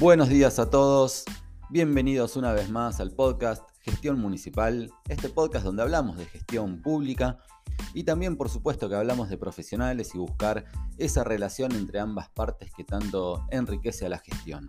Buenos días a todos, bienvenidos una vez más al podcast Gestión Municipal, este podcast donde hablamos de gestión pública y también por supuesto que hablamos de profesionales y buscar esa relación entre ambas partes que tanto enriquece a la gestión.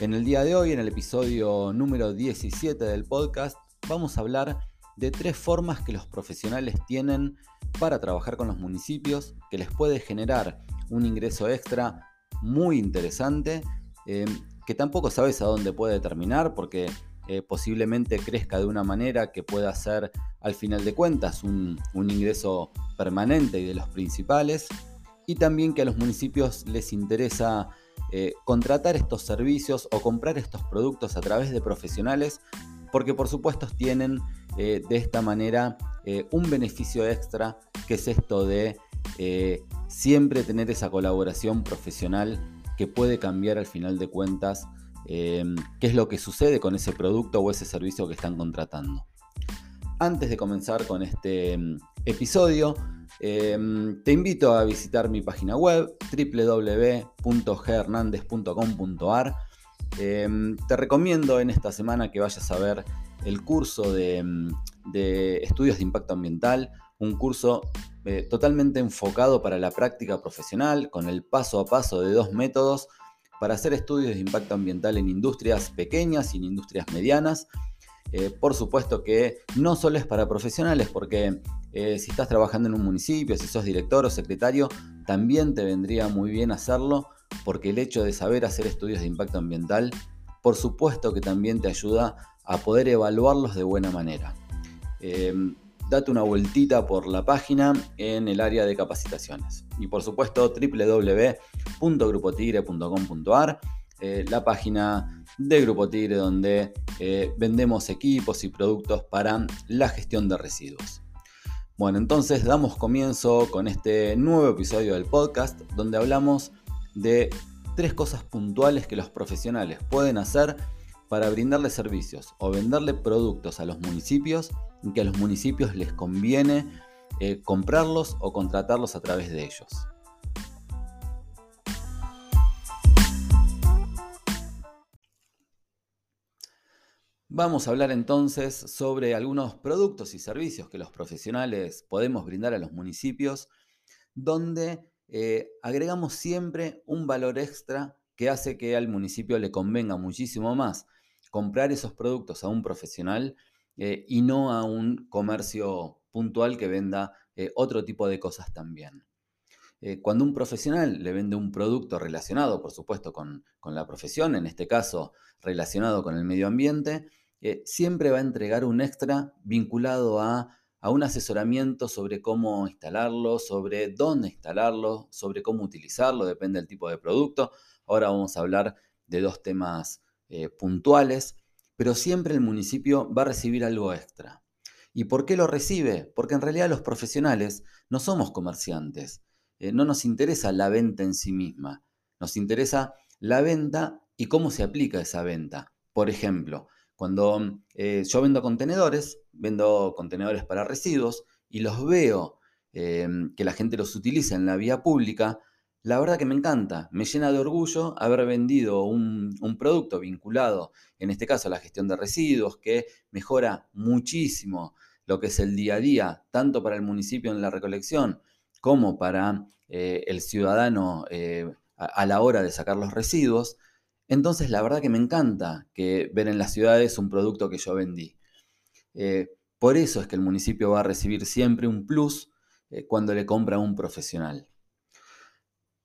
En el día de hoy, en el episodio número 17 del podcast, vamos a hablar de tres formas que los profesionales tienen para trabajar con los municipios, que les puede generar un ingreso extra muy interesante Em, que tampoco sabes a dónde puede terminar porque eh, posiblemente crezca de una manera que pueda ser al final de cuentas un, ingreso permanente y de los principales, y también que a los municipios les interesa eh, contratar estos servicios o comprar estos productos a través de profesionales, porque por supuesto tienen eh, de esta manera un beneficio extra, que es esto de siempre tener esa colaboración profesional que puede cambiar al final de cuentas em, qué es lo que sucede con ese producto o ese servicio que están contratando. Antes de comenzar con este em, episodio, em, te invito a visitar mi página web www.ghernandez.com.ar. te recomiendo en esta semana que vayas a ver el curso de, de estudios de impacto ambiental, un curso eh, totalmente enfocado para la práctica profesional, con el paso a paso de dos métodos para hacer estudios de impacto ambiental en industrias pequeñas y en industrias medianas. Eh, por supuesto que no solo es para profesionales, porque eh, si estás trabajando en un municipio, si sos director o secretario, también te vendría muy bien hacerlo, porque el hecho de saber hacer estudios de impacto ambiental, por supuesto que también te ayuda a poder evaluarlos de buena manera date una vueltita por la página en el área de capacitaciones. Y por supuesto www.grupotigre.com.ar, eh, la página de Grupo Tigre donde eh, vendemos equipos y productos para la gestión de residuos. Bueno, entonces damos comienzo con este nuevo episodio del podcast donde hablamos de tres cosas puntuales que los profesionales pueden hacer para brindarle servicios o venderle productos a los municipios que a los municipios les conviene eh, comprarlos o contratarlos a través de ellos. Vamos a hablar entonces sobre algunos productos y servicios que los profesionales podemos brindar a los municipios, donde eh, agregamos siempre un valor extra que hace que al municipio le convenga muchísimo más comprar esos productos a un profesional eh, y no a un comercio puntual que venda eh, otro tipo de cosas también. Eh, cuando un profesional le vende un producto relacionado, por supuesto, con, la profesión, en este caso relacionado con el medio ambiente, siempre va a entregar un extra vinculado a, a un asesoramiento sobre cómo instalarlo, sobre dónde instalarlo, sobre cómo utilizarlo, depende del tipo de producto. Ahora vamos a hablar de dos temas puntuales pero siempre el municipio va a recibir algo extra. ¿Y por qué lo recibe? Porque en realidad los profesionales no somos comerciantes. Eh, no nos interesa la venta en sí misma. Nos interesa la venta y cómo se aplica esa venta. Por ejemplo, cuando eh, yo vendo contenedores, vendo contenedores para residuos y los veo eh, que la gente los utiliza en la vía pública, la verdad que me encanta, me llena de orgullo haber vendido un, producto vinculado, en este caso a la gestión de residuos, que mejora muchísimo lo que es el día a día, tanto para el municipio en la recolección como para eh, el ciudadano eh, a, la hora de sacar los residuos. Entonces la verdad que me encanta que ver en las ciudades un producto que yo vendí. Eh, por eso es que el municipio va a recibir siempre un plus cuando le compra a un profesional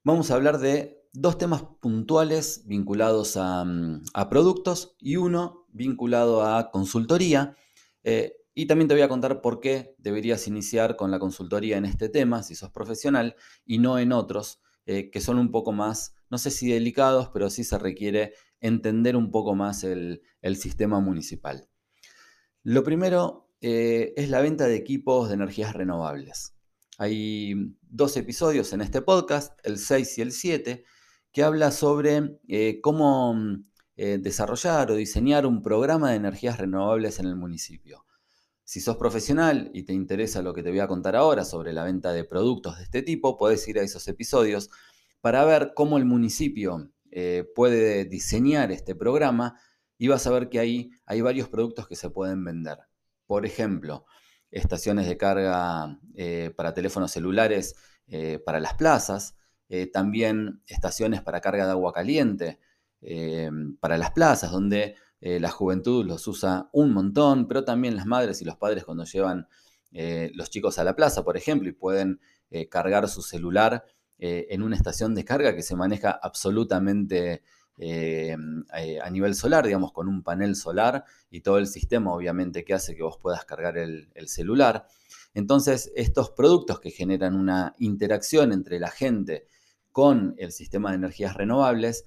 vamos a hablar de dos temas puntuales vinculados a, mm, productos y uno vinculado a consultoría. Eh, y también te voy a contar por qué deberías iniciar con la consultoría en este tema, si sos profesional, y no en otros, eh, que son un poco más, no sé si delicados, pero sí se requiere entender un poco más el, sistema municipal. Lo primero eh, es la venta de equipos de energías renovables. Hay dos episodios en este podcast, el 6 y el 7, que habla sobre eh, cómo mm, eh, desarrollar o diseñar un programa de energías renovables en el municipio. Si sos profesional y te interesa lo que te voy a contar ahora sobre la venta de productos de este tipo, puedes ir a esos episodios para ver cómo el municipio puede diseñar este programa y vas a ver que ahí hay varios productos que se pueden vender. Por ejemplo, estaciones de carga para teléfonos celulares para las plazas, también estaciones para carga de agua caliente para las plazas, donde la juventud los usa un montón, pero también las madres y los padres cuando llevan los chicos a la plaza, por ejemplo, y pueden cargar su celular en una estación de carga que se maneja absolutamente a nivel solar, digamos, con un panel solar y todo el sistema, obviamente, que hace que vos puedas cargar el, celular. Entonces, estos productos que generan una interacción entre la gente con el sistema de energías renovables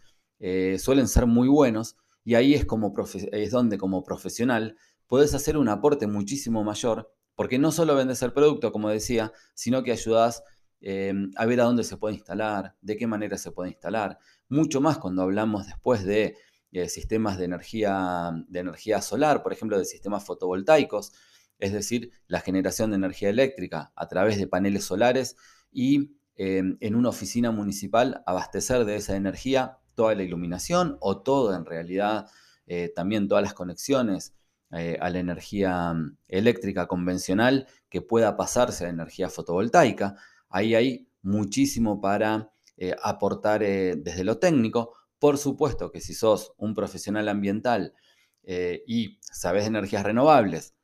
suelen ser muy buenos y ahí es, como es donde como profesional puedes hacer un aporte muchísimo mayor, porque no solo vendes el producto, como decía, sino que ayudas em, a ver a dónde se puede instalar, de qué manera se puede instalar. Mucho más cuando hablamos después de eh, sistemas de energía, de energía solar, por ejemplo, de sistemas fotovoltaicos, es decir, la generación de energía eléctrica a través de paneles solares y em, en una oficina municipal abastecer de esa energía toda la iluminación o todo en realidad, eh, también todas las conexiones eh, a la energía mm, eléctrica convencional que pueda pasarse a energía fotovoltaica. Ahí hay muchísimo para eh, aportar desde lo técnico. Por supuesto que si sos un profesional ambiental y sabes de energías renovables,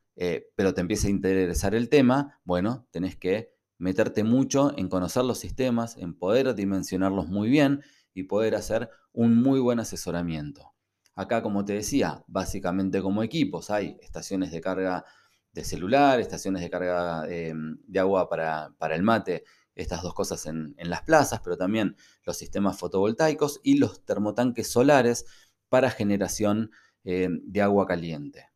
pero te empieza a interesar el tema, bueno, tenés que meterte mucho en conocer los sistemas, en poder dimensionarlos muy bien y poder hacer un muy buen asesoramiento. Acá, como te decía, básicamente como equipos hay estaciones de carga de celular, estaciones de carga eh, de agua para, el mate, estas dos cosas en, las plazas, pero también los sistemas fotovoltaicos y los termotanques solares para generación eh, de agua caliente.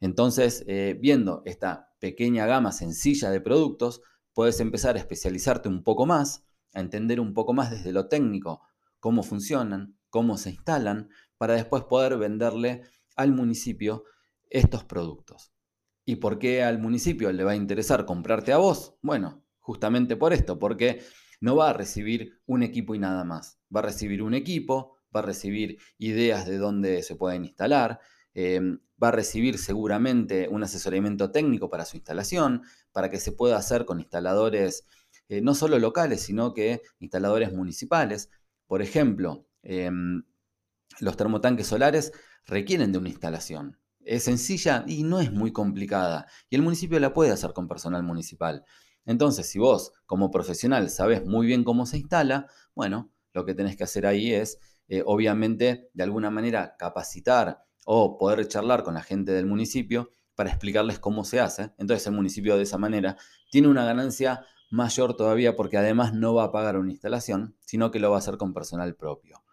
Entonces, eh, viendo esta pequeña gama sencilla de productos, puedes empezar a especializarte un poco más, a entender un poco más desde lo técnico cómo funcionan, cómo se instalan, para después poder venderle al municipio estos productos. ¿Y por qué al municipio le va a interesar comprarte a vos? Bueno, justamente por esto, porque no va a recibir un equipo y nada más. Va a recibir un equipo, va a recibir ideas de dónde se pueden instalar, em, va a recibir seguramente un asesoramiento técnico para su instalación, para que se pueda hacer con instaladores eh, no solo locales, sino que instaladores municipales. Por ejemplo, em, los termotanques solares requieren de una instalación. Es sencilla y no es muy complicada. Y el municipio la puede hacer con personal municipal. Entonces, si vos como profesional sabes muy bien cómo se instala, bueno, lo que tenés que hacer ahí es, eh, obviamente, de alguna manera capacitar o poder charlar con la gente del municipio para explicarles cómo se hace. Entonces el municipio de esa manera tiene una ganancia mayor todavía porque además no va a pagar una instalación, sino que lo va a hacer con personal propio.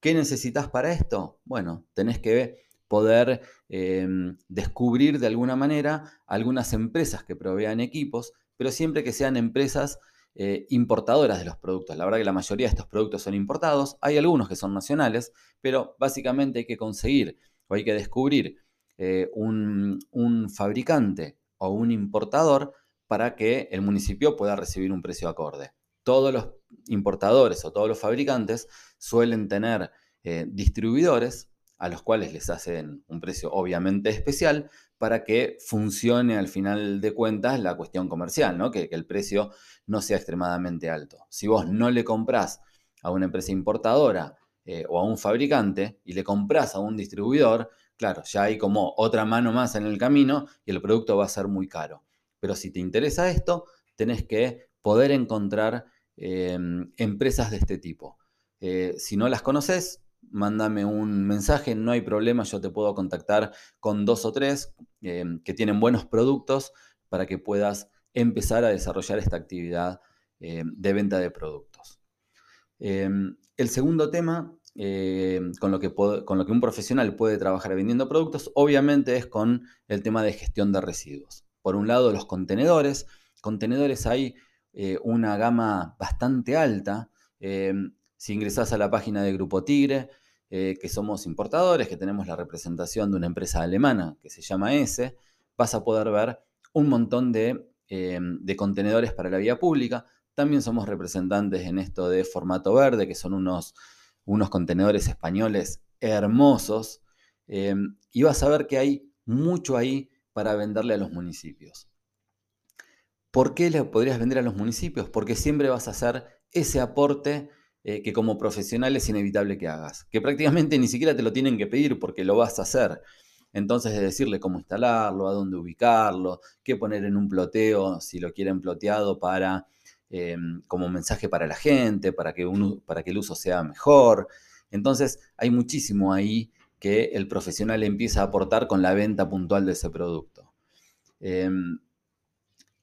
¿Qué necesitas para esto? Bueno, tenés que poder em, descubrir de alguna manera algunas empresas que provean equipos, pero siempre que sean empresas eh, importadoras de los productos. La verdad que la mayoría de estos productos son importados, hay algunos que son nacionales, pero básicamente hay que conseguir o hay que descubrir eh, un, un fabricante o un importador para que el municipio pueda recibir un precio acorde. Todos los importadores o todos los fabricantes suelen tener eh, distribuidores a los cuales les hacen un precio obviamente especial para que funcione al final de cuentas la cuestión comercial, ¿no? que, el precio no sea extremadamente alto. Si vos no le comprás a una empresa importadora eh, o a un fabricante y le comprás a un distribuidor, claro, ya hay como otra mano más en el camino y el producto va a ser muy caro. Pero si te interesa esto, tenés que poder encontrar em, empresas de este tipo. Eh, si no las conoces, mándame un mensaje, no hay problema, yo te puedo contactar con dos o tres em, que tienen buenos productos para que puedas empezar a desarrollar esta actividad em, de venta de productos. el segundo tema con, lo que con lo que un profesional puede trabajar vendiendo productos, obviamente es con el tema de gestión de residuos por un lado los contenedores. Contenedores hay eh, una gama bastante alta. Eh, si ingresás a la página de Grupo Tigre, eh, que somos importadores, que tenemos la representación de una empresa alemana que se llama S, vas a poder ver un montón de, de contenedores para la vía pública. También somos representantes en esto de formato verde, que son unos, unos contenedores españoles hermosos em, y vas a ver que hay mucho ahí para venderle a los municipios. ¿Por qué le podrías vender a los municipios? Porque siempre vas a hacer ese aporte eh, que como profesional es inevitable que hagas, que prácticamente ni siquiera te lo tienen que pedir porque lo vas a hacer. Entonces, de decirle cómo instalarlo, a dónde ubicarlo, qué poner en un ploteo, si lo quieren ploteado para, em, como mensaje para la gente, para que, para que el uso sea mejor. Entonces, hay muchísimo ahí que el profesional empieza a aportar con la venta puntual de ese producto. Em,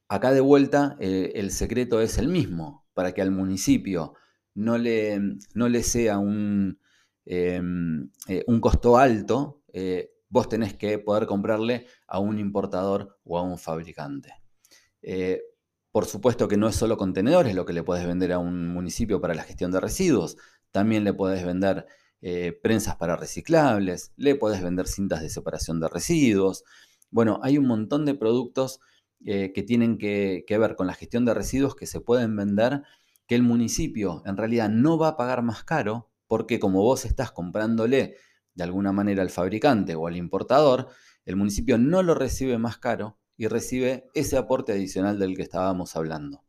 acá de vuelta, eh, el secreto es el mismo, para que al municipio no le, no le sea un, em, eh, un costo alto, eh, vos tenés que poder comprarle a un importador o a un fabricante. Eh, por supuesto que no es solo contenedores lo que le puedes vender a un municipio para la gestión de residuos, también le puedes vender prensas para reciclables, le puedes vender cintas de separación de residuos. Bueno, hay un montón de productos que tienen que ver con la gestión de residuos que se pueden vender que el municipio en realidad no va a pagar más caro porque como vos estás comprándole de alguna manera al fabricante o al importador, el municipio no lo recibe más caro y recibe ese aporte adicional del que estábamos hablando.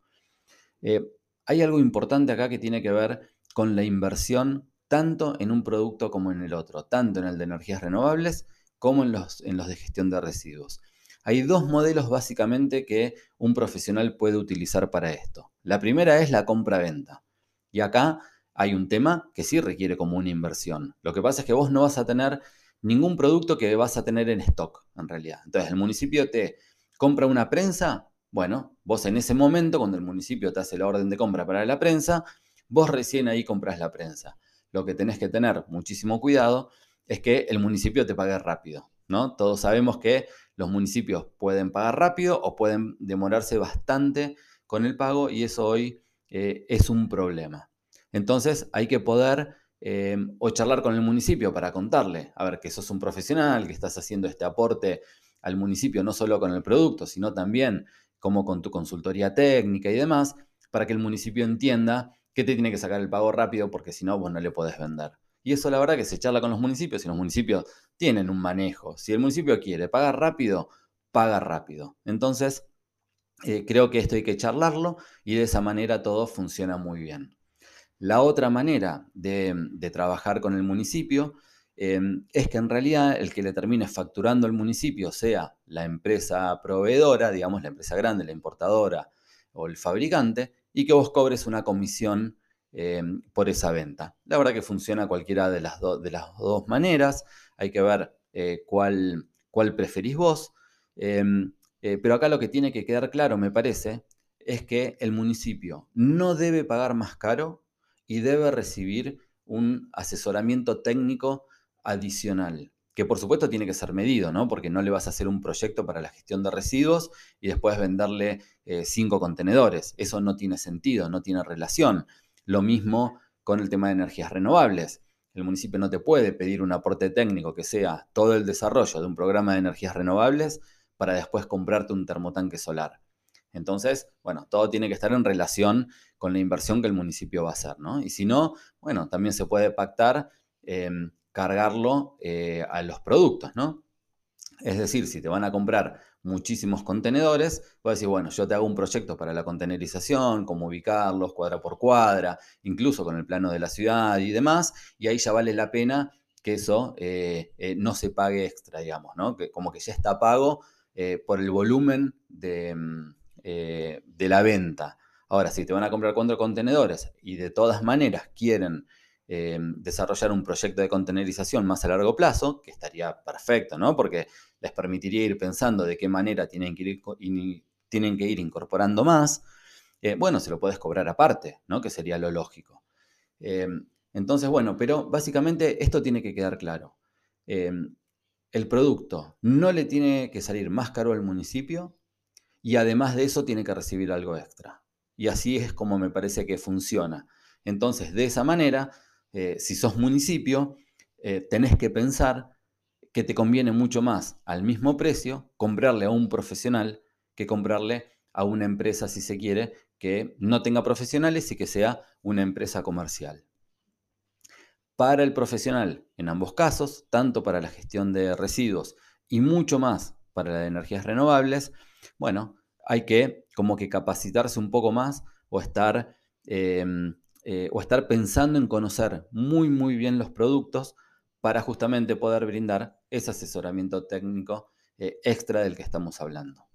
Eh, hay algo importante acá que tiene que ver con la inversión tanto en un producto como en el otro, tanto en el de energías renovables como en los, en los de gestión de residuos. Hay dos modelos básicamente que un profesional puede utilizar para esto. La primera es la compra-venta. Y acá hay un tema que sí requiere como una inversión. Lo que pasa es que vos no vas a tener ningún producto que vas a tener en stock, en realidad. Entonces, el municipio te compra una prensa, bueno, vos en ese momento, cuando el municipio te hace la orden de compra para la prensa, vos recién ahí compras la prensa. Lo que tenés que tener muchísimo cuidado es que el municipio te pague rápido, ¿no? Todos sabemos que los municipios pueden pagar rápido o pueden demorarse bastante con el pago y eso hoy eh, es un problema. Entonces hay que poder eh, o charlar con el municipio para contarle, a ver, que sos un profesional, que estás haciendo este aporte al municipio no solo con el producto, sino también como con tu consultoría técnica y demás, para que el municipio entienda que te tiene que sacar el pago rápido porque si no, vos no le podés vender. Y eso la verdad que se charla con los municipios y los municipios tienen un manejo. Si el municipio quiere pagar rápido, paga rápido. Entonces, eh, creo que esto hay que charlarlo y de esa manera todo funciona muy bien. La otra manera de, trabajar con el municipio em, es que en realidad el que le termine facturando al municipio sea la empresa proveedora, digamos la empresa grande, la importadora o el fabricante, y que vos cobres una comisión em, por esa venta. La verdad que funciona cualquiera de las, de las dos maneras, hay que ver eh, cuál, cuál, preferís vos, eh, pero acá lo que tiene que quedar claro, me parece, es que el municipio no debe pagar más caro y debe recibir un asesoramiento técnico adicional, que por supuesto tiene que ser medido, ¿no? Porque no le vas a hacer un proyecto para la gestión de residuos y después venderle eh, cinco contenedores. Eso no tiene sentido, no tiene relación. Lo mismo con el tema de energías renovables. El municipio no te puede pedir un aporte técnico que sea todo el desarrollo de un programa de energías renovables para después comprarte un termotanque solar. Entonces, bueno, todo tiene que estar en relación con la inversión que el municipio va a hacer, ¿no? Y si no, bueno, también se puede pactar em, cargarlo eh, a los productos, ¿no? Es decir, si te van a comprar muchísimos contenedores, puedes decir, bueno, yo te hago un proyecto para la contenerización, cómo ubicarlos, cuadra por cuadra, incluso con el plano de la ciudad y demás, y ahí ya vale la pena que eso eh, eh, no se pague extra, digamos, ¿no? Que como que ya está pago por el volumen de, em, eh, de la venta. Ahora, si te van a comprar cuatro contenedores y de todas maneras quieren eh, desarrollar un proyecto de contenerización más a largo plazo, que estaría perfecto, ¿no? Porque les permitiría ir pensando de qué manera tienen que ir, incorporando más. Eh, bueno, se lo puedes cobrar aparte, ¿no? Que sería lo lógico. entonces, bueno, pero básicamente esto tiene que quedar claro. El producto no le tiene que salir más caro al municipio y además de eso tiene que recibir algo extra. Y así es como me parece que funciona. Entonces, de esa manera, eh, si sos municipio, eh, tenés que pensar que te conviene mucho más al mismo precio comprarle a un profesional que comprarle a una empresa, si se quiere, que no tenga profesionales y que sea una empresa comercial. Para el profesional en ambos casos, tanto para la gestión de residuos y mucho más para las energías renovables, bueno, hay que como que capacitarse un poco más o estar, em, eh, o estar pensando en conocer muy, muy bien los productos para justamente poder brindar ese asesoramiento técnico eh, extra del que estamos hablando.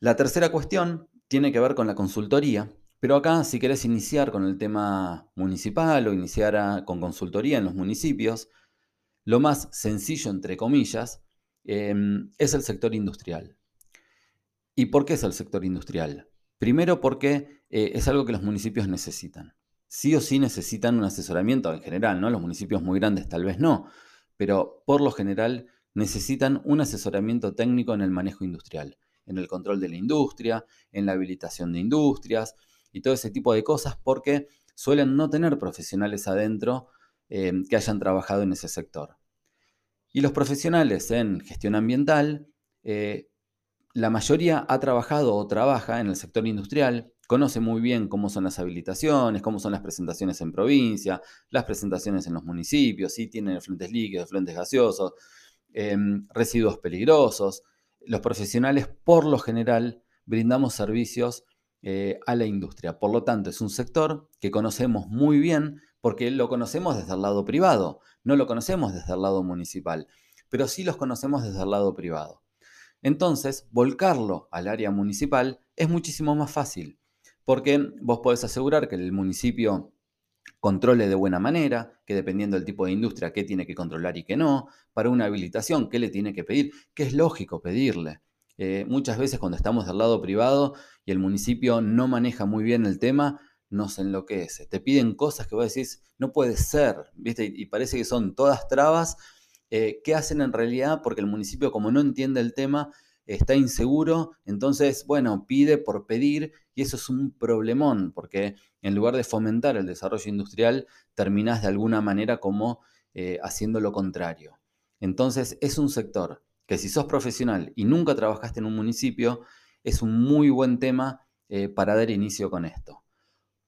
La tercera cuestión tiene que ver con la consultoría, pero acá si querés iniciar con el tema municipal o iniciar con consultoría en los municipios, lo más sencillo, entre comillas, em, es el sector industrial. ¿Y por qué es el sector industrial? Primero porque eh, es algo que los municipios necesitan. Sí o sí necesitan un asesoramiento en general, ¿no? Los municipios muy grandes tal vez no, pero por lo general necesitan un asesoramiento técnico en el manejo industrial en el control de la industria, en la habilitación de industrias y todo ese tipo de cosas porque suelen no tener profesionales adentro eh, que hayan trabajado en ese sector. Y los profesionales en gestión ambiental, eh, la mayoría ha trabajado o trabaja en el sector industrial, conoce muy bien cómo son las habilitaciones, cómo son las presentaciones en provincia, las presentaciones en los municipios, si tienen fluentes líquidos, fluentes gaseosos, em, residuos peligrosos los profesionales por lo general brindamos servicios eh, a la industria. Por lo tanto, es un sector que conocemos muy bien porque lo conocemos desde el lado privado, no lo conocemos desde el lado municipal, pero sí los conocemos desde el lado privado. Entonces, volcarlo al área municipal es muchísimo más fácil, porque vos podés asegurar que el municipio controle de buena manera, que dependiendo del tipo de industria, qué tiene que controlar y qué no, para una habilitación, qué le tiene que pedir, qué es lógico pedirle. Eh, muchas veces cuando estamos del lado privado y el municipio no maneja muy bien el tema, nos enloquece. Te piden cosas que vos decís, no puede ser, ¿viste? Y, parece que son todas trabas. Eh, ¿Qué hacen en realidad? Porque el municipio, como no entiende el tema, está inseguro, entonces, bueno, pide por pedir y eso es un problemón, porque en lugar de fomentar el desarrollo industrial, terminás de alguna manera como eh, haciendo lo contrario. Entonces, es un sector que si sos profesional y nunca trabajaste en un municipio, es un muy buen tema eh, para dar inicio con esto.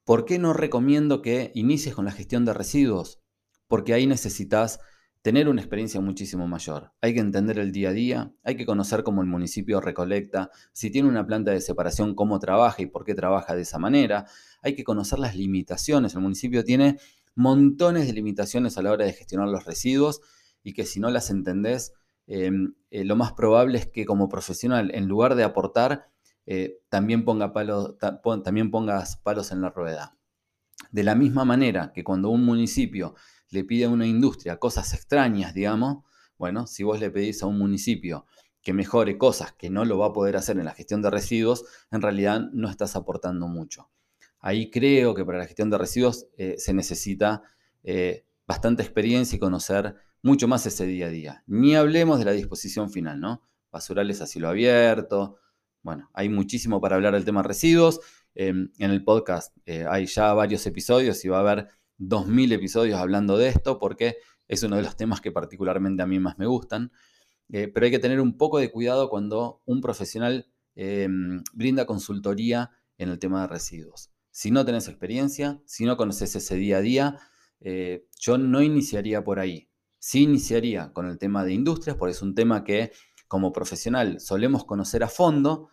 ¿Por qué no recomiendo que inicies con la gestión de residuos? Porque ahí necesitas tener una experiencia muchísimo mayor. Hay que entender el día a día, hay que conocer cómo el municipio recolecta, si tiene una planta de separación, cómo trabaja y por qué trabaja de esa manera. Hay que conocer las limitaciones. El municipio tiene montones de limitaciones a la hora de gestionar los residuos y que si no las entendés, em, eh, lo más probable es que como profesional, en lugar de aportar, eh, también, ponga también pongas palos en la rueda. De la misma manera que cuando un municipio le pide a una industria cosas extrañas, digamos, bueno, si vos le pedís a un municipio que mejore cosas que no lo va a poder hacer en la gestión de residuos, en realidad no estás aportando mucho. Ahí creo que para la gestión de residuos eh, se necesita bastante experiencia y conocer mucho más ese día a día. Ni hablemos de la disposición final, ¿no? Basurales a cielo abierto. Bueno, hay muchísimo para hablar del tema residuos. Em, en el podcast eh, hay ya varios episodios y va a haber 2.000 episodios hablando de esto porque es uno de los temas que particularmente a mí más me gustan. Eh, pero hay que tener un poco de cuidado cuando un profesional eh, brinda consultoría en el tema de residuos. Si no tenés experiencia, si no conoces ese día a día, eh, yo no iniciaría por ahí. Sí iniciaría con el tema de industrias, porque es un tema que como profesional solemos conocer a fondo,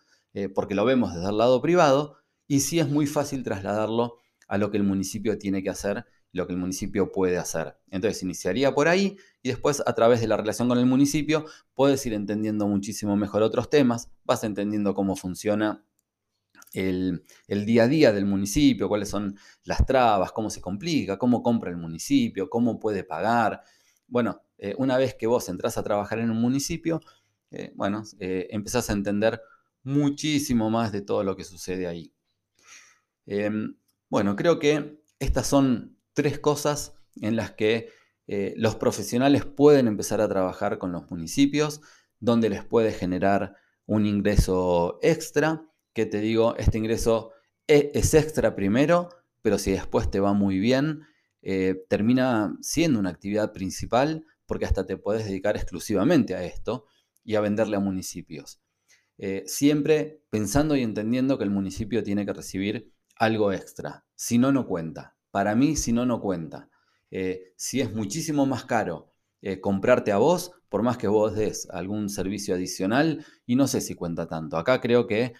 porque lo vemos desde el lado privado, y sí es muy fácil trasladarlo a lo que el municipio tiene que hacer, lo que el municipio puede hacer. Entonces iniciaría por ahí y después a través de la relación con el municipio puedes ir entendiendo muchísimo mejor otros temas, vas entendiendo cómo funciona el, día a día del municipio, cuáles son las trabas, cómo se complica, cómo compra el municipio, cómo puede pagar. Bueno, eh, una vez que vos entras a trabajar en un municipio, eh, bueno, eh, empezás a entender muchísimo más de todo lo que sucede ahí. Em, bueno, creo que estas son tres cosas en las que eh, los profesionales pueden empezar a trabajar con los municipios, donde les puede generar un ingreso extra, que te digo, este ingreso e, es, extra primero, pero si después te va muy bien, eh, termina siendo una actividad principal porque hasta te puedes dedicar exclusivamente a esto y a venderle a municipios. Eh, siempre pensando y entendiendo que el municipio tiene que recibir algo extra. Si no, no cuenta. Para mí, si no, no cuenta. si es muchísimo más caro comprarte a vos, por más que vos des algún servicio adicional, y no sé si cuenta tanto. Acá creo que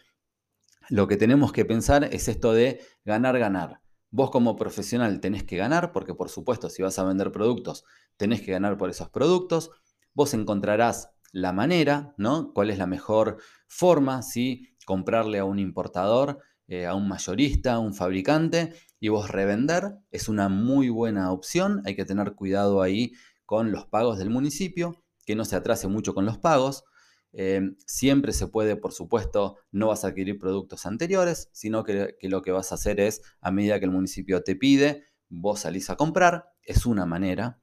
lo que tenemos que pensar es esto de ganar, ganar. Vos como profesional tenés que ganar, porque por supuesto si vas a vender productos, tenés que ganar por esos productos. Vos encontrarás la manera, ¿no? ¿Cuál es la mejor forma? Si comprarle a un importador, eh, a un mayorista, a un fabricante y vos revender es una muy buena opción. Hay que tener cuidado ahí con los pagos del municipio, que no se atrase mucho con los pagos. Em, siempre se puede, por supuesto, no vas a adquirir productos anteriores, sino que, lo que vas a hacer es, a medida que el municipio te pide, vos salís a comprar, es una manera.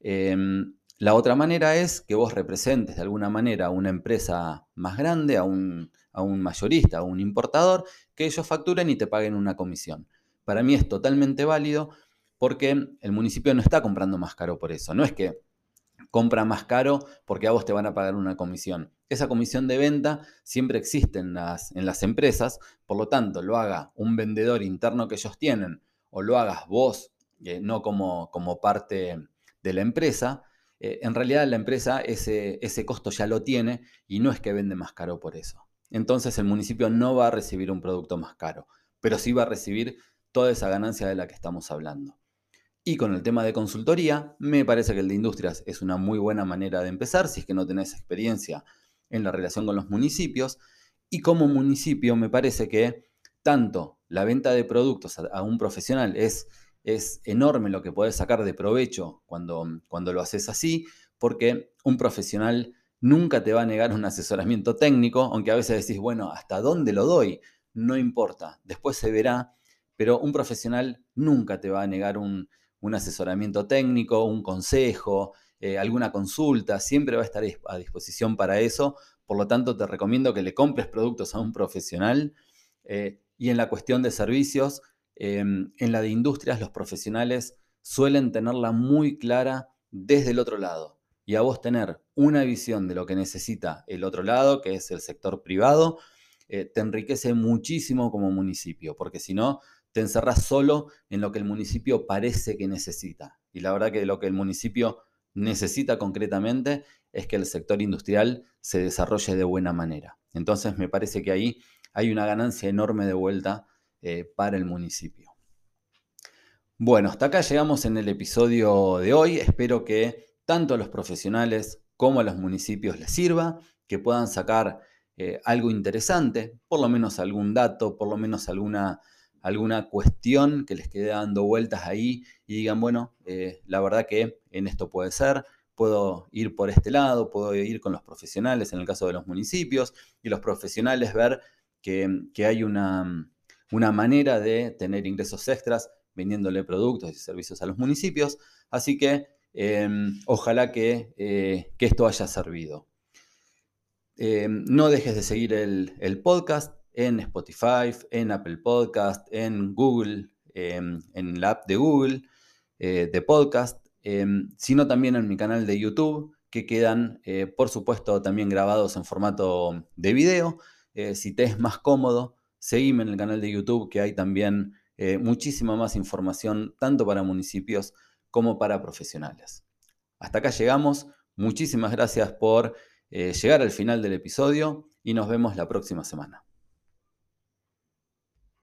Em, la otra manera es que vos representes de alguna manera a una empresa más grande, a un, a un mayorista, a un importador, que ellos facturen y te paguen una comisión. Para mí es totalmente válido porque el municipio no está comprando más caro por eso. No es que compra más caro porque a vos te van a pagar una comisión. Esa comisión de venta siempre existe en las, en las empresas, por lo tanto, lo haga un vendedor interno que ellos tienen o lo hagas vos, eh, no como, como parte de la empresa, eh, en realidad la empresa ese, ese costo ya lo tiene y no es que vende más caro por eso. Entonces el municipio no va a recibir un producto más caro, pero sí va a recibir toda esa ganancia de la que estamos hablando. Y con el tema de consultoría, me parece que el de industrias es una muy buena manera de empezar si es que no tenés experiencia en la relación con los municipios. Y como municipio me parece que tanto la venta de productos a, un profesional es, es enorme lo que podés sacar de provecho cuando, cuando lo haces así, porque un profesional nunca te va a negar un asesoramiento técnico, aunque a veces decís, bueno, ¿hasta dónde lo doy? No importa, después se verá, pero un profesional nunca te va a negar un, un asesoramiento técnico, un consejo, eh, alguna consulta, siempre va a estar a disposición para eso. Por lo tanto, te recomiendo que le compres productos a un profesional. Eh, y en la cuestión de servicios, em, en la de industrias, los profesionales suelen tenerla muy clara desde el otro lado. Y a vos tener una visión de lo que necesita el otro lado, que es el sector privado, eh, te enriquece muchísimo como municipio, porque si no, te encerras solo en lo que el municipio parece que necesita. Y la verdad que lo que el municipio necesita concretamente es que el sector industrial se desarrolle de buena manera. Entonces me parece que ahí hay una ganancia enorme de vuelta eh, para el municipio. Bueno, hasta acá llegamos en el episodio de hoy. Espero que tanto a los profesionales como a los municipios les sirva, que puedan sacar eh, algo interesante, por lo menos algún dato, por lo menos alguna alguna cuestión que les quede dando vueltas ahí y digan, bueno, eh, la verdad que en esto puede ser, puedo ir por este lado, puedo ir con los profesionales en el caso de los municipios y los profesionales ver que, hay una, una, manera de tener ingresos extras vendiéndole productos y servicios a los municipios. Así que em, ojalá que, eh, que, esto haya servido. Em, no dejes de seguir el, podcast en Spotify, en Apple Podcast, en Google, em, en la app de Google eh, de podcast, sino también en mi canal de YouTube, que quedan, eh, por supuesto, también grabados en formato de video. Eh, si te es más cómodo, seguime en el canal de YouTube, que hay también muchísima más información, tanto para municipios como para profesionales. Hasta acá llegamos. Muchísimas gracias por llegar al final del episodio y nos vemos la próxima semana.